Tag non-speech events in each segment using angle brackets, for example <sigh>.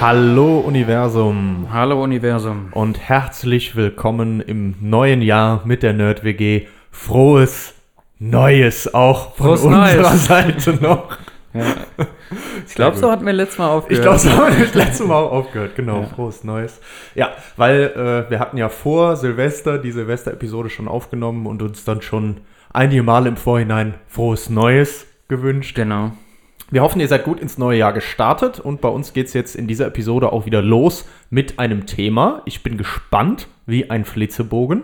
Hallo Universum Hallo Universum. und herzlich willkommen im neuen Jahr mit der Nerd WG. Frohes Neues auch von Frohes unserer Neues. <laughs> Seite noch. Ich glaube, so hatten wir letztes Mal aufgehört. Ich glaube, so haben wir das letzte Mal auch aufgehört. Genau, frohes Neues. Ja, weil äh, wir hatten ja vor Silvester die Silvester-Episode schon aufgenommen und uns dann schon einige Male im Vorhinein frohes Neues gewünscht. Genau. Wir hoffen, ihr seid gut ins neue Jahr gestartet und bei uns geht es jetzt in dieser Episode auch wieder los mit einem Thema. Ich bin gespannt, wie ein Flitzebogen.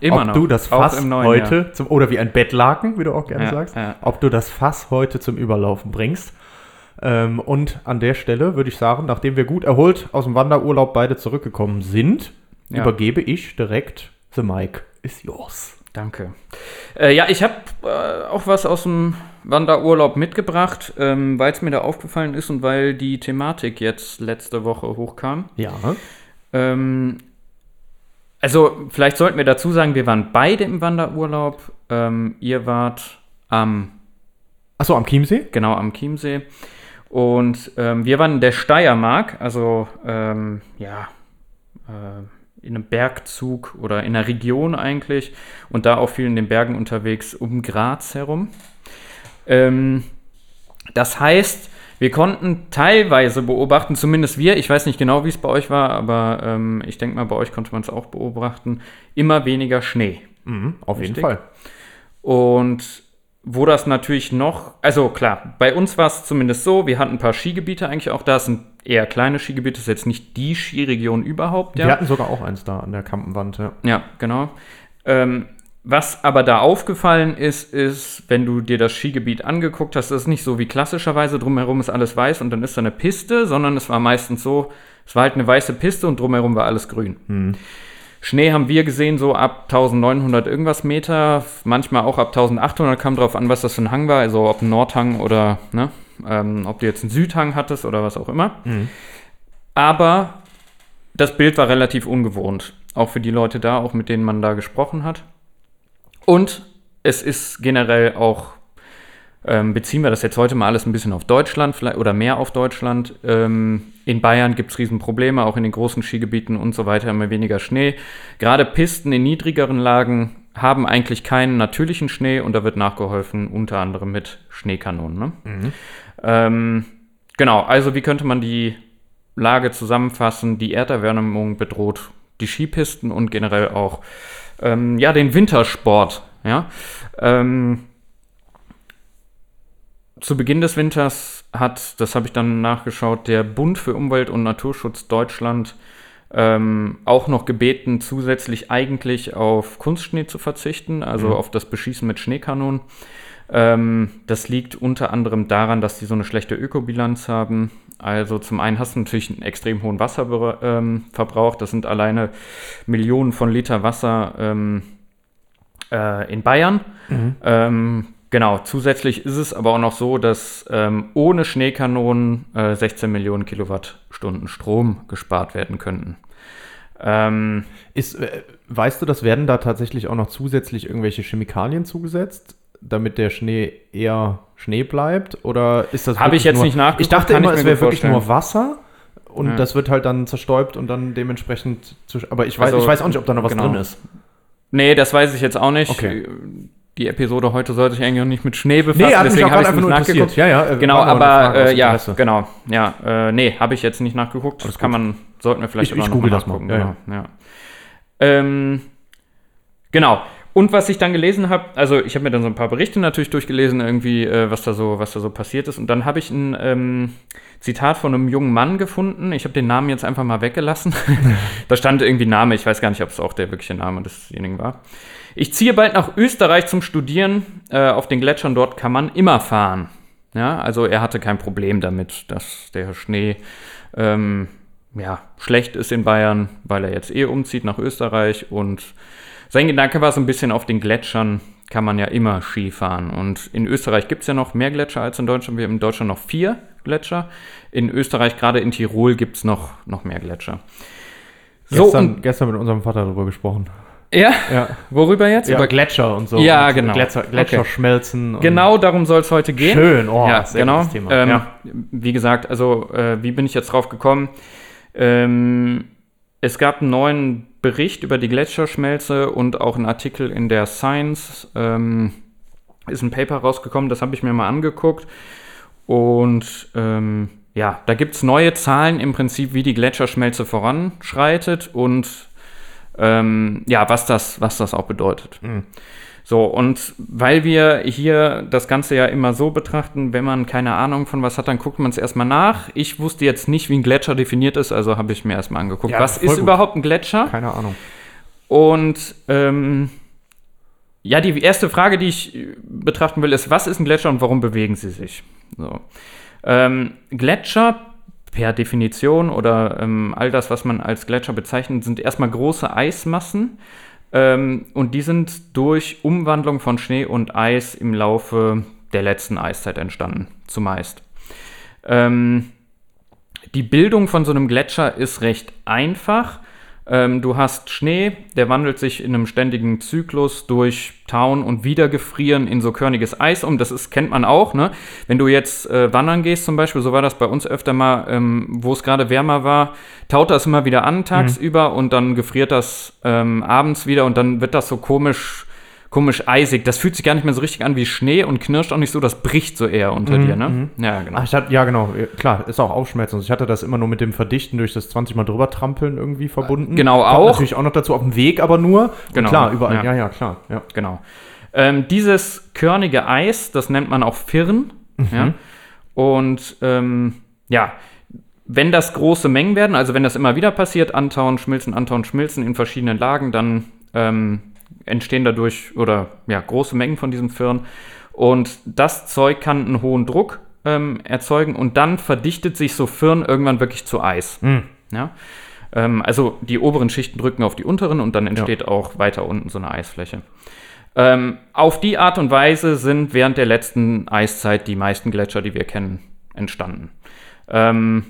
Immer ob noch. du das Fass heute Jahr. zum oder wie ein Bettlaken, wie du auch gerne Ja, sagst, ja. ob du das Fass heute zum Überlaufen bringst. Ähm, und an der Stelle würde ich sagen, nachdem wir gut erholt aus dem Wanderurlaub beide zurückgekommen sind, Ja. übergebe ich direkt the mic is yours. Danke. Äh, ja, ich habe äh, auch was aus dem Wanderurlaub mitgebracht, ähm, weil es mir da aufgefallen ist und weil die Thematik jetzt letzte Woche hochkam. Ja. Ähm, also, vielleicht sollten wir dazu sagen, wir waren beide im Wanderurlaub. Ähm, ihr wart am, Achso, am Chiemsee? genau, am Chiemsee. Und ähm, wir waren in der Steiermark, also ähm, ja, äh, in einem Bergzug oder in einer Region eigentlich. Und da auch viel in den Bergen unterwegs um Graz herum. Ähm, das heißt, wir konnten teilweise beobachten, zumindest wir, ich weiß nicht genau, wie es bei euch war, aber ähm, ich denke mal, bei euch konnte man es auch beobachten, immer weniger Schnee. Mhm, auf jeden Richtig. Fall. Und wo das natürlich noch, also klar, bei uns war es zumindest so, wir hatten ein paar Skigebiete eigentlich auch da, es sind eher kleine Skigebiete, das ist jetzt nicht die Skiregion überhaupt, ja. Wir hatten sogar auch eins da an der Kampenwand, ja. Ja, genau. Ähm, was aber da aufgefallen ist, ist, wenn du dir das Skigebiet angeguckt hast, das ist nicht so wie klassischerweise, drumherum ist alles weiß und dann ist da eine Piste, sondern es war meistens so, es war halt eine weiße Piste und drumherum war alles grün. Schnee haben wir gesehen, so ab 1900 irgendwas Meter, manchmal auch ab 1800, kam drauf an, was das für ein Hang war, also ob ein Nordhang oder, ne, ähm, ob du jetzt einen Südhang hattest oder was auch immer. Aber das Bild war relativ ungewohnt, auch für die Leute da, auch mit denen man da gesprochen hat. Und es ist generell auch, ähm, beziehen wir das jetzt heute mal alles ein bisschen auf Deutschland vielleicht, oder mehr auf Deutschland. Ähm, in Bayern gibt es Riesenprobleme, auch in den großen Skigebieten und so weiter, immer weniger Schnee. Gerade Pisten in niedrigeren Lagen haben eigentlich keinen natürlichen Schnee und da wird nachgeholfen, unter anderem mit Schneekanonen. Ne? Ähm, genau, also wie könnte man die Lage zusammenfassen? Die Erderwärmung bedroht die Skipisten und generell auch ähm, ja, den Wintersport. Ja? Ähm, zu Beginn des Winters hat, das habe ich dann nachgeschaut, der Bund für Umwelt und Naturschutz Deutschland ähm, auch noch gebeten, zusätzlich eigentlich auf Kunstschnee zu verzichten, also auf das Beschießen mit Schneekanonen. Ähm, das liegt unter anderem daran, dass die so eine schlechte Ökobilanz haben. Also zum einen hast du natürlich einen extrem hohen Wasserverbrauch. Ähm, das sind alleine Millionen von Liter Wasser ähm, äh, in Bayern. Ähm, genau, zusätzlich ist es aber auch noch so, dass ähm, ohne Schneekanonen äh, 16 Millionen Kilowattstunden Strom gespart werden könnten. Ähm, Ist, äh, weißt du, das werden da tatsächlich auch noch zusätzlich irgendwelche Chemikalien zugesetzt, damit der Schnee eher Schnee bleibt? Oder ist das Hab wirklich ich jetzt nur, nicht nachgeguckt, Ich dachte immer, ich es wäre gut wirklich nur. Wasser und Ja. das wird halt dann zerstäubt und dann dementsprechend. Zu, aber ich weiß, Also, ich weiß auch nicht, ob da noch was genau. drin ist. nee, das weiß ich jetzt auch nicht. Okay. Die Episode heute sollte sich eigentlich auch nicht mit Schnee befassen, Nee, deswegen habe ich einfach nicht nur nachgeguckt. Ja, ja, äh, Genau, aber äh, ja, genau. Ja, äh, nee, habe ich jetzt nicht nachgeguckt. Das kann man, sollten wir vielleicht Ich- ich aber noch google mal das mal, ja, genau. Ja. Ähm, genau. Und was ich dann gelesen habe, also ich habe mir dann so ein paar Berichte natürlich durchgelesen, irgendwie, äh, was, da so, was da so passiert ist. Und dann habe ich ein ähm, Zitat von einem jungen Mann gefunden. Ich habe den Namen jetzt einfach mal weggelassen. <laughs> da stand irgendwie Name, ich weiß gar nicht, ob es auch der wirkliche Name desjenigen war. Ich ziehe bald nach Österreich zum Studieren. Äh, auf den Gletschern dort kann man immer fahren. Ja, also er hatte kein Problem damit, dass der Schnee ähm, ja, schlecht ist in Bayern, weil er jetzt eh umzieht nach Österreich und sein Gedanke war so ein bisschen auf den Gletschern kann man ja immer Ski fahren. Und in Österreich gibt es ja noch mehr Gletscher als in Deutschland. Wir haben in Deutschland noch vier Gletscher. In Österreich, gerade in Tirol, gibt es noch, noch mehr Gletscher. So, gestern, gestern mit unserem Vater darüber gesprochen. Ja? ja. Worüber jetzt? Ja, Über Gletscher und so. Ja, und genau. Gletscher, Gletscher okay. schmelzen. genau darum soll es heute gehen. Schön, oh, ja, genau. Thema. Ähm, ja. Wie gesagt, also äh, wie bin ich jetzt drauf gekommen? Ähm, es gab einen neuen Bericht über die Gletscherschmelze und auch einen Artikel in der Science. Ähm, ist ein Paper rausgekommen, das habe ich mir mal angeguckt. Und ähm, ja, da gibt es neue Zahlen im Prinzip, wie die Gletscherschmelze voranschreitet und ähm, ja, was das, was das auch bedeutet. Mhm. So, und weil wir hier das Ganze ja immer so betrachten, wenn man keine Ahnung von was hat, dann guckt man es erstmal nach. Ich wusste jetzt nicht, wie ein Gletscher definiert ist, also habe ich mir erstmal angeguckt. Ja, was ist gut. überhaupt ein Gletscher? Keine Ahnung. Und ähm, ja, die erste Frage, die ich betrachten will, ist, was ist ein Gletscher und warum bewegen sie sich? So. Ähm, Gletscher per Definition oder ähm, all das, was man als Gletscher bezeichnet, sind erstmal große Eismassen. Ähm, und die sind durch Umwandlung von Schnee und Eis im Laufe der letzten Eiszeit entstanden, zumeist. Ähm, die Bildung von so einem Gletscher ist recht einfach. Ähm, du hast Schnee, der wandelt sich in einem ständigen Zyklus durch Tauen und Wiedergefrieren in so körniges Eis um. Das ist, kennt man auch, ne? Wenn du jetzt äh, wandern gehst zum Beispiel, so war das bei uns öfter mal, ähm, wo es gerade wärmer war, taut das immer wieder an tagsüber mhm. und dann gefriert das ähm, abends wieder und dann wird das so komisch komisch eisig. Das fühlt sich gar nicht mehr so richtig an wie Schnee und knirscht auch nicht so, das bricht so eher unter Mhm, dir, ne? mhm. Ja, genau. Ach, hatte, ja, genau. Klar, ist auch aufschmelzend. Ich hatte das immer nur mit dem Verdichten durch das 20 Mal drüber trampeln irgendwie verbunden. Genau, Kommt auch. natürlich auch noch dazu auf dem Weg, aber nur. Und Genau, Klar, überall. ja. Ja, ja, klar. Ja. Genau. Ähm, dieses körnige Eis, das nennt man auch Firn. Ja? Und ähm, ja, wenn das große Mengen werden, also wenn das immer wieder passiert, antauen, schmilzen, antauen, schmilzen in verschiedenen Lagen, dann ähm, entstehen dadurch oder ja, große Mengen von diesem Firn. Und das Zeug kann einen hohen Druck ähm, erzeugen und dann verdichtet sich so Firn irgendwann wirklich zu Eis. Mhm. Ja? Ähm, also die oberen Schichten drücken auf die unteren und dann entsteht auch weiter unten so eine Eisfläche. Ähm, auf die Art und Weise sind während der letzten Eiszeit die meisten Gletscher, die wir kennen, entstanden. Ähm,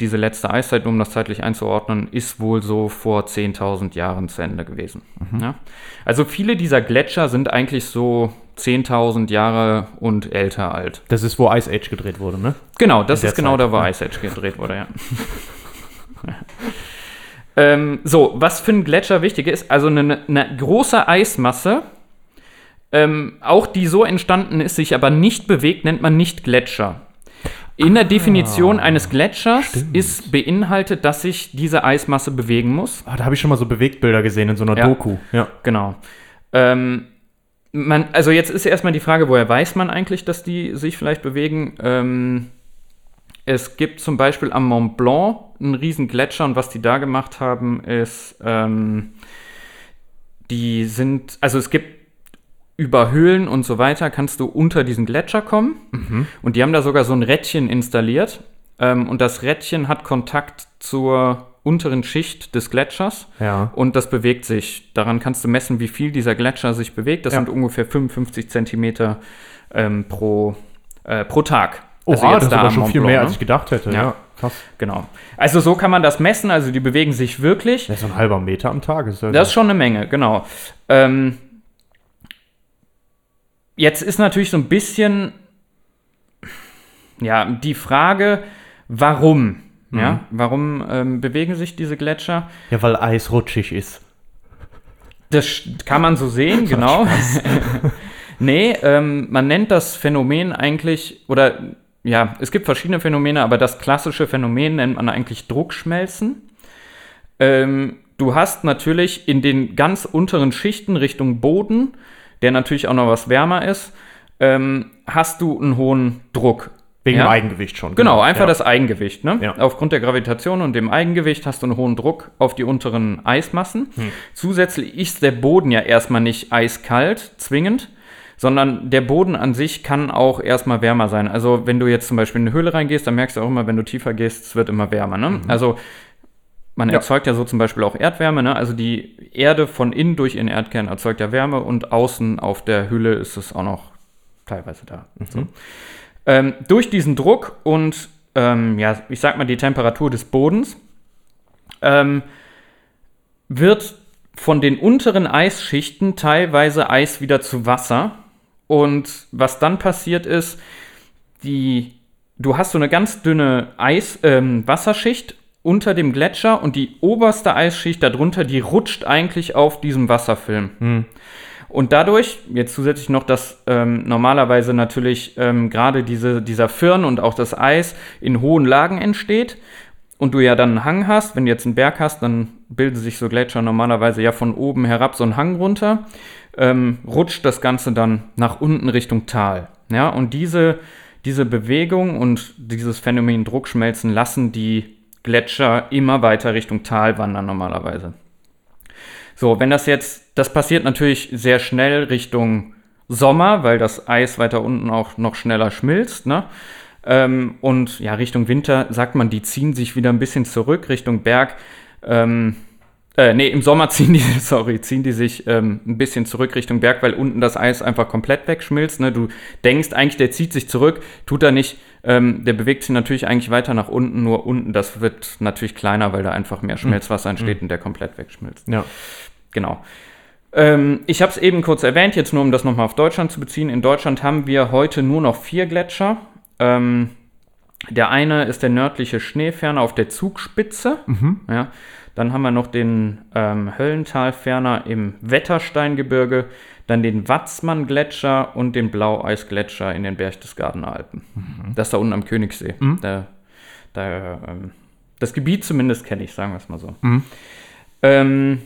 diese letzte Eiszeit, um das zeitlich einzuordnen, ist wohl so vor 10.000 Jahren zu Ende gewesen. Ja? Also viele dieser Gletscher sind eigentlich so 10.000 Jahre und älter alt. Das ist, wo Ice Age gedreht wurde, ne? Genau, das ist genau Zeit, da, wo ja. Ice Age gedreht wurde, ja. <laughs> ähm, so, was für einen Gletscher wichtig ist, also eine, eine große Eismasse, ähm, auch die so entstanden ist, sich aber nicht bewegt, nennt man nicht Gletscher. In der Definition eines Gletschers stimmt. ist beinhaltet, dass sich diese Eismasse bewegen muss. Ah, da habe ich schon mal so Bewegtbilder gesehen in so einer Ja. Doku. Ja. Genau. Ähm, man, also jetzt ist erstmal die Frage, woher weiß man eigentlich, dass die sich vielleicht bewegen? Ähm, es gibt zum Beispiel am Mont Blanc einen riesen Gletscher und was die da gemacht haben, ist, ähm, die sind, also es gibt über Höhlen und so weiter, kannst du unter diesen Gletscher kommen und die haben da sogar so ein Rädchen installiert ähm, und das Rädchen hat Kontakt zur unteren Schicht des Gletschers Ja. und das bewegt sich. Daran kannst du messen, wie viel dieser Gletscher sich bewegt. Das Ja. sind ungefähr 55 Zentimeter ähm, pro, äh, pro Tag. Oha, Also das ist da aber am schon Mont viel Blanc, mehr, ne? als ich gedacht hätte. Ja. Ja, krass. Genau. Also so kann man das messen. Also die bewegen sich wirklich. Das ist so ein halber Meter am Tag. Ist ja Das ist schon eine Menge, genau. Ähm, jetzt ist natürlich so ein bisschen ja die Frage, warum? Ja, warum ähm, bewegen sich diese Gletscher? ja, weil Eis rutschig ist. Das kann man so sehen, genau. <laughs> nee, ähm, man nennt das Phänomen eigentlich, oder ja, es gibt verschiedene Phänomene, aber das klassische Phänomen nennt man eigentlich Druckschmelzen. Ähm, du hast natürlich in den ganz unteren Schichten Richtung Boden, der natürlich auch noch was wärmer ist, ähm, hast du einen hohen Druck. Wegen Ja? dem Eigengewicht schon. Genau, einfach ja. das Eigengewicht. Ne? Ja. Aufgrund der Gravitation und dem Eigengewicht hast du einen hohen Druck auf die unteren Eismassen. Hm. Zusätzlich ist der Boden ja erstmal nicht eiskalt, zwingend, sondern der Boden an sich kann auch erstmal wärmer sein. Also wenn du jetzt zum Beispiel in eine Höhle reingehst, dann merkst du auch immer, wenn du tiefer gehst, es wird immer wärmer. Ne? Mhm. Also Man Ja. erzeugt ja so zum Beispiel auch Erdwärme, ne? Also die Erde von innen durch ihren Erdkern erzeugt ja Wärme und außen auf der Hülle ist es auch noch teilweise da. So. Ähm, durch diesen Druck und ähm, ja, ich sag mal die Temperatur des Bodens ähm, wird von den unteren Eisschichten teilweise Eis wieder zu Wasser. Und was dann passiert ist, die, du hast so eine ganz dünne Eis, ähm, Wasserschicht unter dem Gletscher und die oberste Eisschicht darunter, die rutscht eigentlich auf diesem Wasserfilm. Und dadurch, jetzt zusätzlich noch, dass ähm, normalerweise natürlich ähm, gerade diese, dieser Firn und auch das Eis in hohen Lagen entsteht und du ja dann einen Hang hast, wenn du jetzt einen Berg hast, dann bilden sich so Gletscher normalerweise ja von oben herab so einen Hang runter, ähm, rutscht das Ganze dann nach unten Richtung Tal. Ja, und diese, diese Bewegung und dieses Phänomen Druckschmelzen lassen die Gletscher immer weiter Richtung Tal wandern normalerweise. So, wenn das jetzt, das passiert natürlich sehr schnell Richtung Sommer, weil das Eis weiter unten auch noch schneller schmilzt, ne? Ähm, und ja, Richtung Winter sagt man, die ziehen sich wieder ein bisschen zurück Richtung Berg. Ähm, äh, nee, im Sommer <laughs> ziehen die, sorry, ziehen die sich ähm, ein bisschen zurück Richtung Berg, weil unten das Eis einfach komplett wegschmilzt. Ne? Du denkst eigentlich, der zieht sich zurück, tut er nicht. Ähm, der bewegt sich natürlich eigentlich weiter nach unten, nur unten, das wird natürlich kleiner, weil da einfach mehr Schmelzwasser entsteht und der komplett wegschmilzt. Ja. Genau. Ähm, ich habe es eben kurz erwähnt, jetzt nur um das nochmal auf Deutschland zu beziehen. In Deutschland haben wir heute nur noch vier Gletscher. Ähm, der eine ist der nördliche Schneeferner auf der Zugspitze. Ja. Dann haben wir noch den ähm, Höllentalferner im Wettersteingebirge, dann den Watzmann-Gletscher und den Blaueisgletscher in den Berchtesgadener Alpen. Das da unten am Königssee. Da, da, ähm, das Gebiet zumindest kenne ich, sagen wir es mal so. Ähm,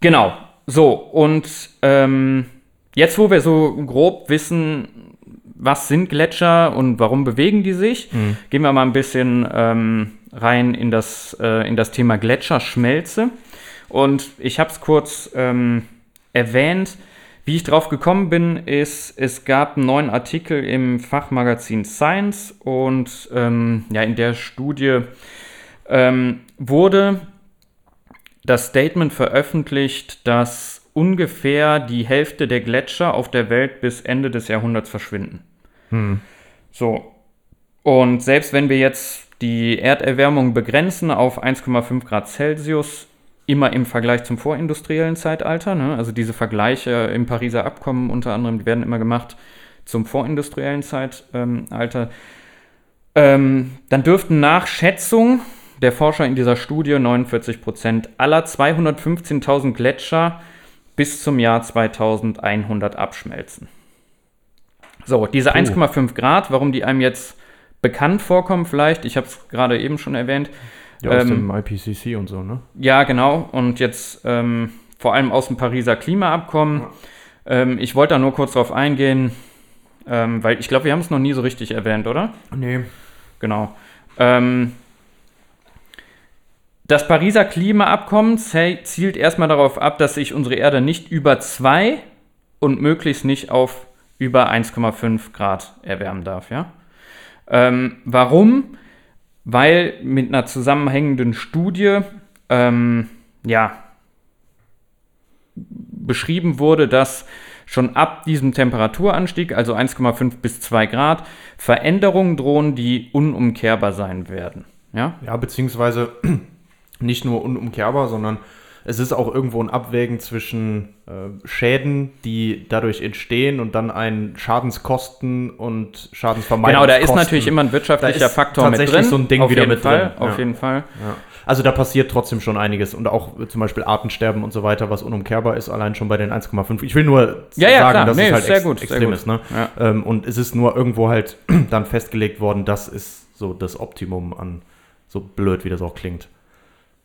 genau. So, und ähm, jetzt, wo wir so grob wissen, was sind Gletscher und warum bewegen die sich, gehen wir mal ein bisschen ähm, rein in das, äh, in das Thema Gletscherschmelze. Und ich habe es kurz ähm, erwähnt. Wie ich drauf gekommen bin, ist, es gab einen neuen Artikel im Fachmagazin Science und ähm, ja, in der Studie ähm, wurde das Statement veröffentlicht, dass ungefähr die Hälfte der Gletscher auf der Welt bis Ende des Jahrhunderts verschwinden. So. Und selbst wenn wir jetzt die Erderwärmung begrenzen auf 1,5 Grad Celsius, immer im Vergleich zum vorindustriellen Zeitalter, ne? also diese Vergleiche im Pariser Abkommen unter anderem, die werden immer gemacht zum vorindustriellen Zeitalter, ähm, dann dürften nach Schätzung der Forscher in dieser Studie 49 Prozent aller 215.000 Gletscher bis zum Jahr 2100 abschmelzen. So, diese 1,5 Grad, warum die einem jetzt bekannt vorkommen vielleicht, ich habe es gerade eben schon erwähnt, Ja, aus Ähm, dem IPCC und so, ne? ja, genau. Und jetzt ähm, vor allem aus dem Pariser Klimaabkommen. Ähm, ich wollte da nur kurz drauf eingehen, ähm, weil ich glaube, wir haben es noch nie so richtig erwähnt, oder? Nee. Genau. Ähm, das Pariser Klimaabkommen zielt erstmal darauf ab, dass sich unsere Erde nicht über 2 und möglichst nicht auf über 1,5 Grad erwärmen darf. Ja? Ähm, warum? Weil mit einer zusammenhängenden Studie ähm, ja, beschrieben wurde, dass schon ab diesem Temperaturanstieg, also 1,5 bis 2 Grad, Veränderungen drohen, die unumkehrbar sein werden. Ja? Ja, beziehungsweise <clears throat> nicht nur unumkehrbar, sondern es ist auch irgendwo ein Abwägen zwischen äh, Schäden, die dadurch entstehen und dann ein Schadenskosten und Genau, Schadensvermeidungskosten. da ist natürlich immer ein wirtschaftlicher Faktor mit tatsächlich drin. so ein Ding auf wieder mit Fall, drin, Auf ja. jeden Fall. Ja. Also da passiert trotzdem schon einiges und auch zum Beispiel Artensterben und so weiter, was unumkehrbar ist, allein schon bei den 1,5. Ich will nur Ja, sagen, klar. dass Nee, es halt sehr ex gut, extrem gut. ist. Ne? Ähm, und es ist nur irgendwo halt <clears throat> dann festgelegt worden, das ist so das Optimum an, so blöd wie das auch klingt.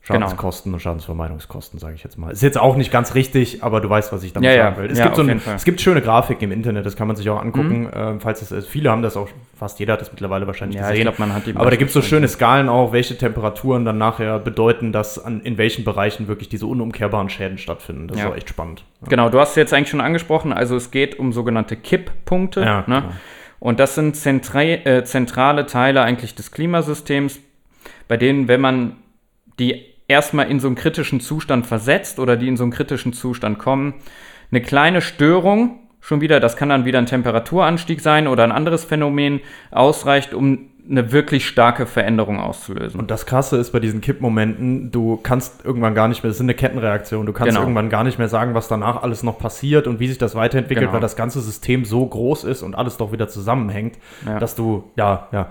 Genau. Schadenskosten und Schadensvermeidungskosten, sage ich jetzt mal. Ist jetzt auch nicht ganz richtig, aber du weißt, was ich damit Ja, sagen will. Es, Ja, gibt so ein. Mhm. es gibt schöne Grafiken im Internet, das kann man sich auch angucken. Ähm, falls es ist. Viele haben das auch, fast jeder hat das mittlerweile wahrscheinlich Ja, ich gesehen. glaube, man hat die Aber da gibt es so schöne Skalen auch, welche Temperaturen dann nachher bedeuten, dass an, in welchen Bereichen wirklich diese unumkehrbaren Schäden stattfinden. Das Ja. ist auch echt spannend. Genau, du hast es jetzt eigentlich schon angesprochen. Also es geht um sogenannte Kipppunkte. Ja, ne? genau. Und das sind zentra äh, zentrale Teile eigentlich des Klimasystems. bei denen, wenn man die erstmal in so einen kritischen Zustand versetzt oder die in so einen kritischen Zustand kommen, eine kleine Störung schon wieder, das kann dann wieder ein Temperaturanstieg sein oder ein anderes Phänomen, ausreicht, um eine wirklich starke Veränderung auszulösen. Und das Krasse ist bei diesen Kippmomenten, du kannst irgendwann gar nicht mehr, das ist eine Kettenreaktion, du kannst Genau. irgendwann gar nicht mehr sagen, was danach alles noch passiert und wie sich das weiterentwickelt, Genau. weil das ganze System so groß ist und alles doch wieder zusammenhängt, Ja. dass du ja, ja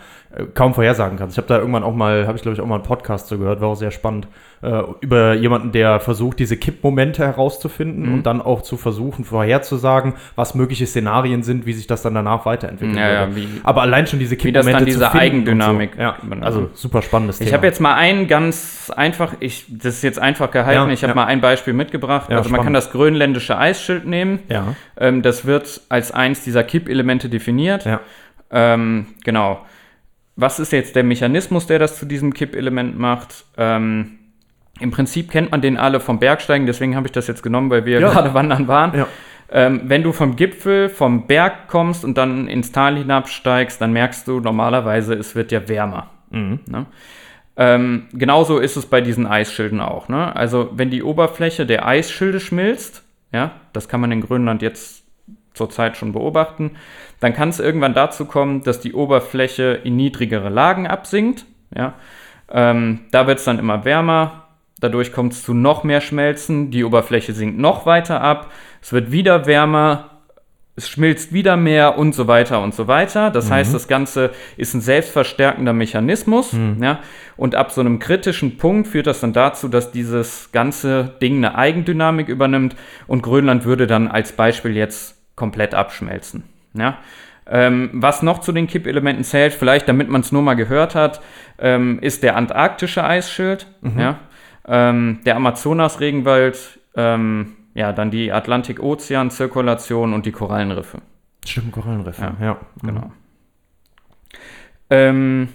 kaum vorhersagen kannst. Ich habe da irgendwann auch mal, habe ich glaube ich auch mal einen Podcast zu gehört, war auch sehr spannend, äh, über jemanden, der versucht, diese Kippmomente herauszufinden Mhm. und dann auch zu versuchen, vorherzusagen, was mögliche Szenarien sind, wie sich das dann danach weiterentwickeln Ja, ja, wie- Aber allein schon diese wie das dann Kippmomente diese Eigendynamik so. Ja, also super spannendes Ich Thema. habe jetzt mal ein ganz einfach, ich, das ist jetzt einfach gehalten, ich habe mal ein Beispiel mitgebracht. Also man kann das grönländische Eisschild nehmen. Ja, Ähm, das wird als eins dieser Kippelemente definiert. ja. Ähm, genau. Was ist jetzt der Mechanismus, der das zu diesem Kippelement macht? Ähm, Im Prinzip kennt man den alle vom Bergsteigen, deswegen habe ich das jetzt genommen, weil wir Ja. gerade wandern waren. Ja. Ähm, wenn du vom Gipfel, vom Berg kommst und dann ins Tal hinabsteigst, dann merkst du normalerweise, es wird ja wärmer. Mhm. Ne? Ähm, genauso ist es bei diesen Eisschilden auch. Ne? Also wenn die Oberfläche der Eisschilde schmilzt, ja, das kann man in Grönland jetzt zurzeit schon beobachten, dann kann es irgendwann dazu kommen, dass die Oberfläche in niedrigere Lagen absinkt. Ja? Ähm, da wird es dann immer wärmer, dadurch kommt es zu noch mehr Schmelzen, die Oberfläche sinkt noch weiter ab, es wird wieder wärmer, es schmilzt wieder mehr und so weiter und so weiter. Das heißt, das Ganze ist ein selbstverstärkender Mechanismus. Ja? Und ab so einem kritischen Punkt führt das dann dazu, dass dieses ganze Ding eine Eigendynamik übernimmt und Grönland würde dann als Beispiel jetzt komplett abschmelzen. Ja? Ähm, was noch zu den Kippelementen zählt, vielleicht damit man es nur mal gehört hat, ähm, ist der antarktische Eisschild, ja? ähm, der Amazonas-Regenwald, ähm, ja, dann die Atlantik-Ozean-Zirkulation und die Korallenriffe. Stimmt, Korallenriff. Ja, ja. Genau. Ähm,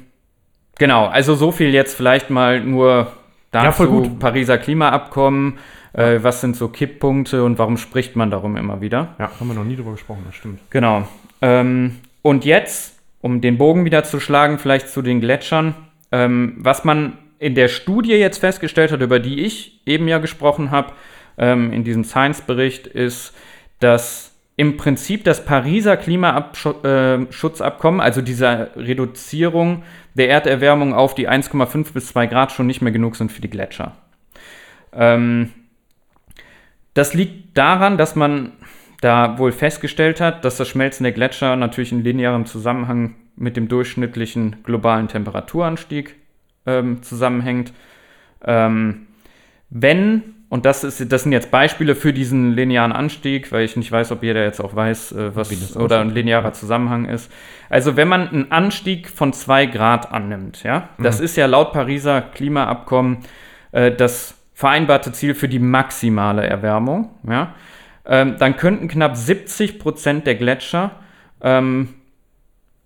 genau, also so viel jetzt vielleicht mal nur dazu. Ja, voll gut. Pariser Klimaabkommen, äh, was sind so Kipppunkte und warum spricht man darum immer wieder? Ja, haben wir noch nie drüber gesprochen, das stimmt. Genau. Ähm, und jetzt, um den Bogen wieder zu schlagen, vielleicht zu den Gletschern, ähm, was man in der Studie jetzt festgestellt hat, über die ich eben ja gesprochen habe, ähm, in diesem Science-Bericht, ist, dass im Prinzip das Pariser Klimaschutzabkommen, also diese Reduzierung der Erderwärmung auf die 1,5 bis 2 Grad schon nicht mehr genug sind für die Gletscher. Ähm, das liegt daran, dass man da wohl festgestellt hat, dass das Schmelzen der Gletscher natürlich in linearem Zusammenhang mit dem durchschnittlichen globalen Temperaturanstieg ähm, zusammenhängt. Ähm, wenn, und das, ist, das sind jetzt Beispiele für diesen linearen Anstieg, weil ich nicht weiß, ob jeder jetzt auch weiß, äh, was oder ein linearer Zusammenhang ist. Also wenn man einen Anstieg von 2 Grad annimmt, ja, das ist ja laut Pariser Klimaabkommen äh, das vereinbarte Ziel für die maximale Erwärmung, ja, ähm, dann könnten knapp 70 Prozent der Gletscher, ähm,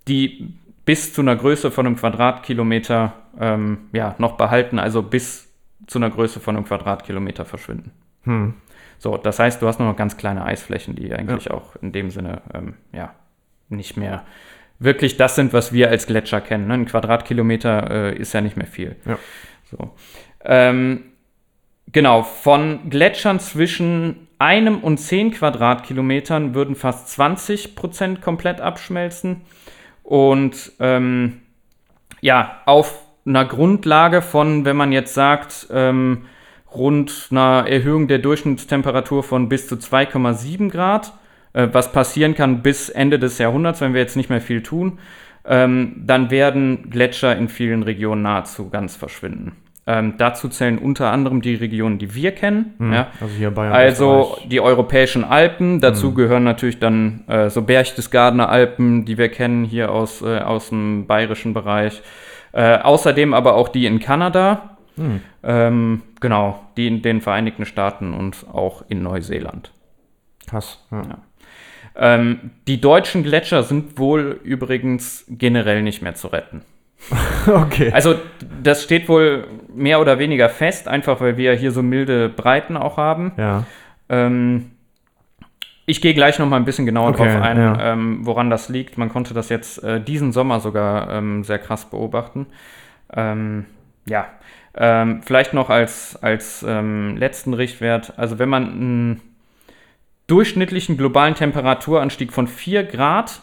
die bis zu einer Größe von einem Quadratkilometer ähm, ja, noch behalten, also bis zu einer Größe von einem Quadratkilometer verschwinden. Hm. So, das heißt, du hast nur noch ganz kleine Eisflächen, die eigentlich auch in dem Sinne ähm, ja, nicht mehr wirklich das sind, was wir als Gletscher kennen. Ne? Ein Quadratkilometer äh, ist ja nicht mehr viel. Ja. So. Ähm, genau, von Gletschern zwischen einem und zehn Quadratkilometern würden fast 20 Prozent komplett abschmelzen. Und ähm, ja, auf einer Grundlage von, wenn man jetzt sagt, ähm, rund einer Erhöhung der Durchschnittstemperatur von bis zu 2,7 Grad, äh, was passieren kann bis Ende des Jahrhunderts, wenn wir jetzt nicht mehr viel tun, ähm, dann werden Gletscher in vielen Regionen nahezu ganz verschwinden. Ähm, dazu zählen unter anderem die Regionen, die wir kennen. Ja. Also hier Bayern. Also die europäischen Alpen, dazu gehören natürlich dann äh, so Berchtesgadener Alpen, die wir kennen hier aus, äh, aus dem bayerischen Bereich. Äh, außerdem aber auch die in Kanada, Hm. ähm, genau, die in den Vereinigten Staaten und auch in Neuseeland. Krass. Ja. Ähm, die deutschen Gletscher sind wohl übrigens generell nicht mehr zu retten. <laughs> okay. Also das steht wohl mehr oder weniger fest, einfach weil wir hier so milde Breiten auch haben. Ja. Ähm, ich gehe gleich noch mal ein bisschen genauer Okay, drauf ein, ja. ähm, woran das liegt. Man konnte das jetzt äh, diesen Sommer sogar ähm, sehr krass beobachten. Ähm, ja, ähm, vielleicht noch als, als ähm, letzten Richtwert, also wenn man einen durchschnittlichen globalen Temperaturanstieg von 4 Grad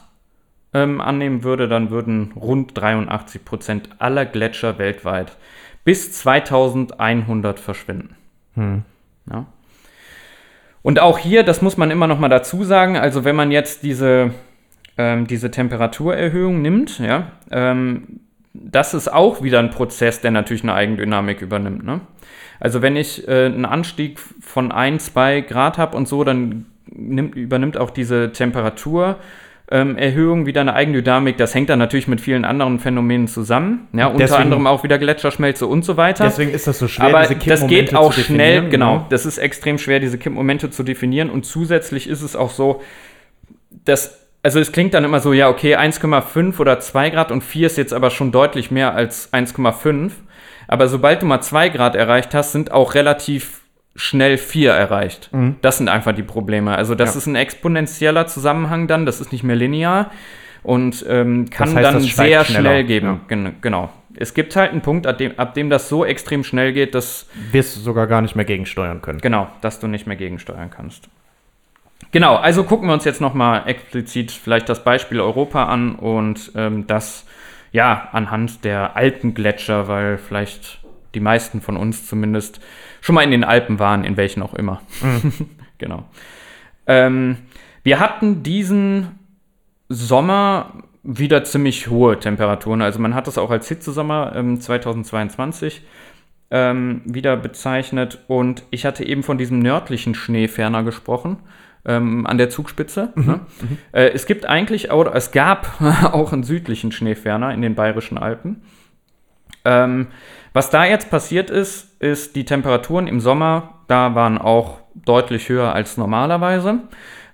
ähm, annehmen würde, dann würden rund 83 Prozent aller Gletscher weltweit bis 2100 verschwinden. Hm. Ja. Und auch hier, das muss man immer noch mal dazu sagen, also wenn man jetzt diese, ähm, diese Temperaturerhöhung nimmt, ja, ähm, das ist auch wieder ein Prozess, der natürlich eine Eigendynamik übernimmt. Ne? Also wenn ich äh, einen Anstieg von 1, 2 Grad habe und so, dann nimmt, übernimmt auch diese Temperatur ähm, Erhöhung wieder eine Eigendynamik. Das hängt dann natürlich mit vielen anderen Phänomenen zusammen. Ja, unter Deswegen- anderem auch wieder Gletscherschmelze und so weiter. Deswegen ist das so schwer, Aber diese das geht auch schnell, definieren, genau. ne? Das ist extrem schwer, diese Kippmomente zu definieren. Und zusätzlich ist es auch so, dass, also es klingt dann immer so, ja, okay, 1,5 oder 2 Grad und 4 ist jetzt aber schon deutlich mehr als 1,5. Aber sobald du mal 2 Grad erreicht hast, sind auch relativ schnell 4 erreicht. Das sind einfach die Probleme. Also das Mhm. Ja. ist ein exponentieller Zusammenhang dann, das ist nicht mehr linear und ähm, kann Das heißt, dann sehr schneller, schnell geben. ja. Gen genau. Es gibt halt einen Punkt, ab dem, ab dem das so extrem schnell geht, dass Wirst du sogar gar nicht mehr gegensteuern können. Genau, dass du nicht mehr gegensteuern kannst. Genau, also gucken wir uns jetzt nochmal explizit vielleicht das Beispiel Europa an und ähm, das ja anhand der Alpengletscher, weil vielleicht die meisten von uns zumindest schon mal in den Alpen waren, in welchen auch immer. <laughs> genau. Ähm, wir hatten diesen Sommer wieder ziemlich hohe Temperaturen. Also man hat das auch als Hitzesommer ähm, 2022 ähm, wieder bezeichnet. Und ich hatte eben von diesem nördlichen Schneeferner gesprochen. Ähm, an der Zugspitze. Ne? Äh, es gibt eigentlich, auch, es gab <laughs> auch einen südlichen Schneeferner in den bayerischen Alpen. Ähm, was da jetzt passiert ist, ist die Temperaturen im Sommer, da waren auch deutlich höher als normalerweise.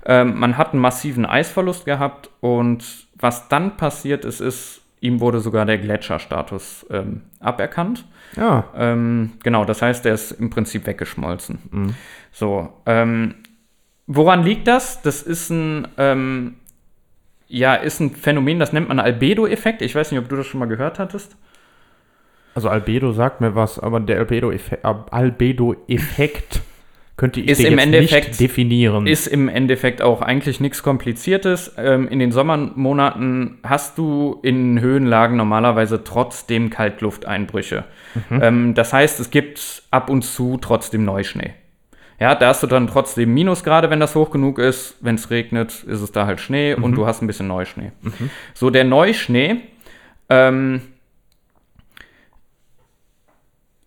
Ähm, man hat einen massiven Eisverlust gehabt und was dann passiert ist, ist, ihm wurde sogar der Gletscherstatus ähm, aberkannt. Ja. Ähm, genau, das heißt, er ist im Prinzip weggeschmolzen. So, ähm, woran liegt das? Das ist ein, ähm, ja, ist ein Phänomen, das nennt man Albedo-Effekt. Ich weiß nicht, ob du das schon mal gehört hattest. Also Albedo sagt mir was, aber der Albedo-Effekt Albedo könnte ich Ist im jetzt Endeffekt- nicht definieren. Ist im Endeffekt auch eigentlich nichts Kompliziertes. Ähm, in den Sommermonaten hast du in Höhenlagen normalerweise trotzdem Kaltlufteinbrüche. Ähm, das heißt, es gibt ab und zu trotzdem Neuschnee. Ja, da hast du dann trotzdem Minusgrade, wenn das hoch genug ist. Wenn es regnet, ist es da halt Schnee und du hast ein bisschen Neuschnee. So, der Neuschnee ähm,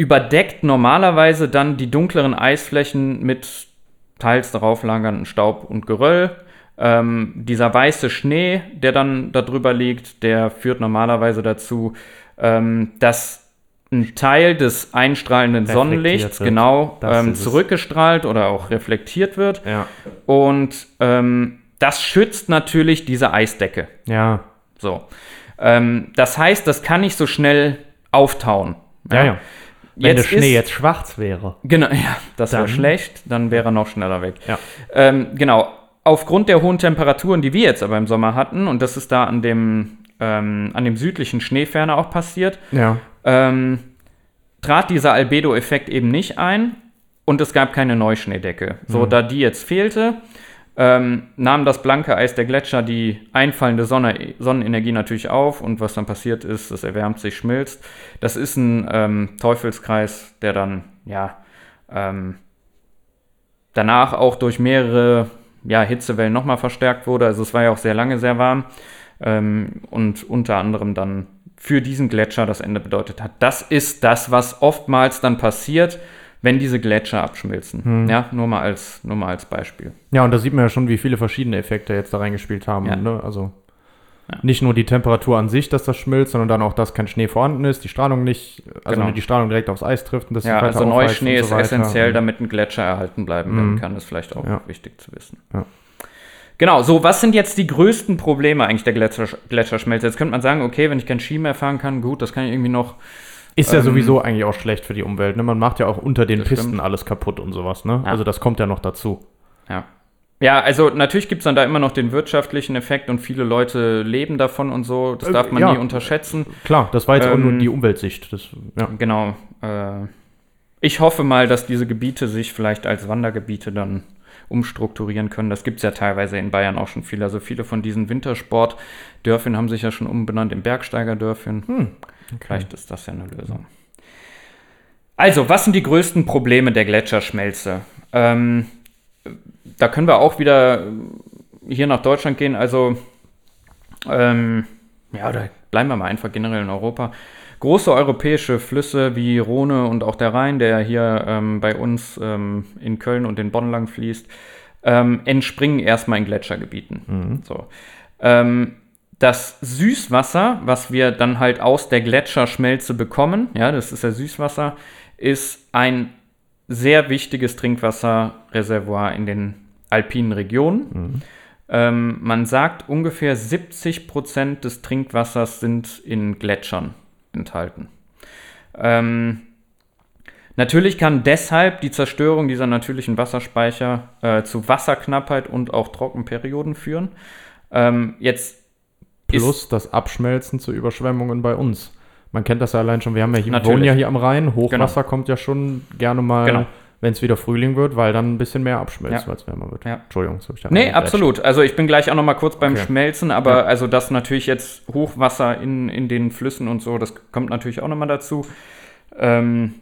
überdeckt normalerweise dann die dunkleren Eisflächen mit teils darauf lagernden Staub und Geröll. Ähm, dieser weiße Schnee, der dann darüber liegt, der führt normalerweise dazu, ähm, dass ein Teil des einstrahlenden Sonnenlichts wird. genau ähm, zurückgestrahlt oder auch reflektiert wird. ja. Und ähm, das schützt natürlich diese Eisdecke. Ja. So. Ähm, das heißt, das kann nicht so schnell auftauen. Ja, ja. Wenn der Jetzt Schnee ist- jetzt schwarz wäre. Genau, ja, das wäre schlecht, dann wäre er noch schneller weg. Ja. Ähm, genau, aufgrund der hohen Temperaturen, die wir jetzt aber im Sommer hatten, und das ist da an dem, ähm, an dem südlichen Schneeferner auch passiert, Ja. ähm, trat dieser Albedo-Effekt eben nicht ein und es gab keine Neuschneedecke. So, da die jetzt fehlte, ähm, nahm das blanke Eis der Gletscher die einfallende Sonne, Sonnenenergie natürlich auf und was dann passiert ist, es erwärmt sich, schmilzt. Das ist ein ähm, Teufelskreis, der dann, ja, ähm, danach auch durch mehrere ja, Hitzewellen nochmal verstärkt wurde. Also es war ja auch sehr lange sehr warm ähm, und unter anderem dann für diesen Gletscher das Ende bedeutet hat. Das ist das, was oftmals dann passiert, wenn diese Gletscher abschmilzen. Ja, nur mal als, nur mal als Beispiel. Ja, und da sieht man ja schon, wie viele verschiedene Effekte jetzt da reingespielt haben. Ja. Ne? Also Ja. nicht nur die Temperatur an sich, dass das schmilzt, sondern dann auch, dass kein Schnee vorhanden ist, die Strahlung nicht, also Genau. die Strahlung direkt aufs Eis trifft und das Ja, also Neuschnee und ist so weiter. essentiell, damit ein Gletscher erhalten bleiben werden kann. ist vielleicht auch Ja. wichtig zu wissen. Ja. Genau, so, was sind jetzt die größten Probleme eigentlich der Gletscher, Gletscherschmelze? Jetzt könnte man sagen, okay, wenn ich keinen Ski mehr fahren kann, gut, das kann ich irgendwie noch. Ist ja Ähm, sowieso eigentlich auch schlecht für die Umwelt. Ne? Man macht ja auch unter den Pisten stimmt. alles kaputt und sowas. Ne? Ja. Also das kommt ja noch dazu. Ja. Ja, also natürlich gibt es dann da immer noch den wirtschaftlichen Effekt und viele Leute leben davon und so. Das Äh, darf man ja. nie unterschätzen. Klar, das war jetzt auch Ähm, nur die Umweltsicht. Das, ja. Genau. Äh, ich hoffe mal, dass diese Gebiete sich vielleicht als Wandergebiete dann umstrukturieren können. Das gibt es ja teilweise in Bayern auch schon viele. Also viele von diesen Wintersportdörfern haben sich ja schon umbenannt in Bergsteigerdörfchen. Hm, Vielleicht ist das ja eine Lösung. Also, was sind die größten Probleme der Gletscherschmelze? Ähm, da können wir auch wieder hier nach Deutschland gehen. Also, ähm, ja, oder bleiben wir mal einfach generell in Europa. Große europäische Flüsse wie Rhone und auch der Rhein, der hier ähm, bei uns ähm, in Köln und in Bonn lang fließt, ähm, entspringen erstmal in Gletschergebieten. So. Ähm, das Süßwasser, was wir dann halt aus der Gletscherschmelze bekommen, ja, das ist ja Süßwasser, ist ein sehr wichtiges Trinkwasserreservoir in den alpinen Regionen. Ähm, man sagt, ungefähr 70 Prozent des Trinkwassers sind in Gletschern enthalten. Ähm, natürlich kann deshalb die Zerstörung dieser natürlichen Wasserspeicher äh, zu Wasserknappheit und auch Trockenperioden führen. Ähm, jetzt Plus das Abschmelzen zu Überschwemmungen bei uns. Man kennt das ja allein schon. Wir haben ja hier, Natürlich. wohnen ja hier am Rhein. Hochwasser Genau. kommt ja schon gerne mal, Genau. wenn es wieder Frühling wird, weil dann ein bisschen mehr abschmilzt, Ja. weil es wärmer wird. Ja. Entschuldigung, das hab ich da Nee, absolut. Also ich bin gleich auch noch mal kurz beim Okay. Schmelzen, aber Ja. also das natürlich jetzt Hochwasser in, in den Flüssen und so, das kommt natürlich auch noch mal dazu. Ähm,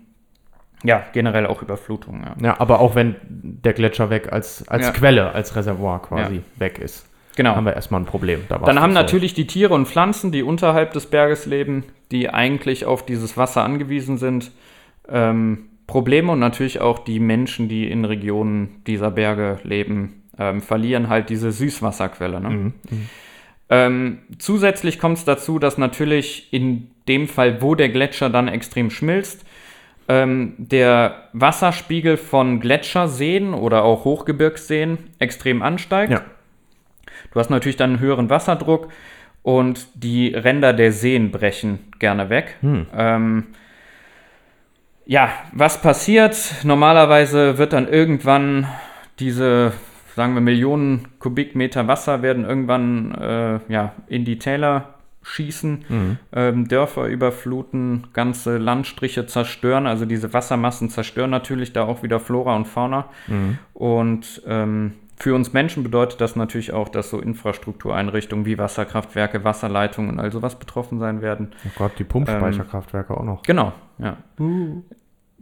ja, generell auch Überflutung. Ja. Ja, aber auch wenn der Gletscher weg als, als Ja. Quelle, als Reservoir quasi Ja. weg ist, Genau. haben wir erstmal ein Problem. Da Dann haben voll. natürlich die Tiere und Pflanzen, die unterhalb des Berges leben, die eigentlich auf dieses Wasser angewiesen sind, ähm, Probleme und natürlich auch die Menschen, die in Regionen dieser Berge leben, ähm, verlieren halt diese Süßwasserquelle. Ne? Mhm. Ähm, zusätzlich kommt es dazu, dass natürlich in dem Fall, wo der Gletscher dann extrem schmilzt, ähm, der Wasserspiegel von Gletscherseen oder auch Hochgebirgsseen extrem ansteigt. Ja. Du hast natürlich dann einen höheren Wasserdruck und die Ränder der Seen brechen gerne weg. Hm. Ähm, ja, was passiert? Normalerweise wird dann irgendwann diese, sagen wir, Millionen Kubikmeter Wasser werden irgendwann äh, ja, in die Täler schießen, Mhm. ähm, Dörfer überfluten, ganze Landstriche zerstören. Also diese Wassermassen zerstören natürlich da auch wieder Flora und Fauna. Mhm. Und ähm, für uns Menschen bedeutet das natürlich auch, dass so Infrastruktureinrichtungen wie Wasserkraftwerke, Wasserleitungen und all sowas betroffen sein werden. Oh Gott, die Pumpspeicherkraftwerke auch noch. Genau, ja.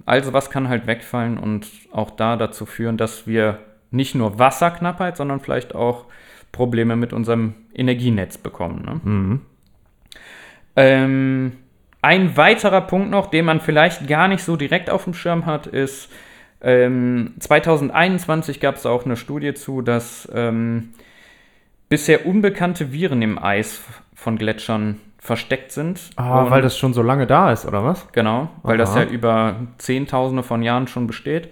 Also was kann halt wegfallen und auch da dazu führen, dass wir nicht nur Wasserknappheit, sondern vielleicht auch Probleme mit unserem Energienetz bekommen. Ne? Mhm. Ähm, ein weiterer Punkt noch, den man vielleicht gar nicht so direkt auf dem Schirm hat, ist, ähm, 2021 gab es auch eine Studie zu, dass ähm, bisher unbekannte Viren im Eis von Gletschern versteckt sind. Ah, Und- weil das schon so lange da ist, oder was? Genau, weil das Aha. ja über Zehntausende von Jahren schon besteht.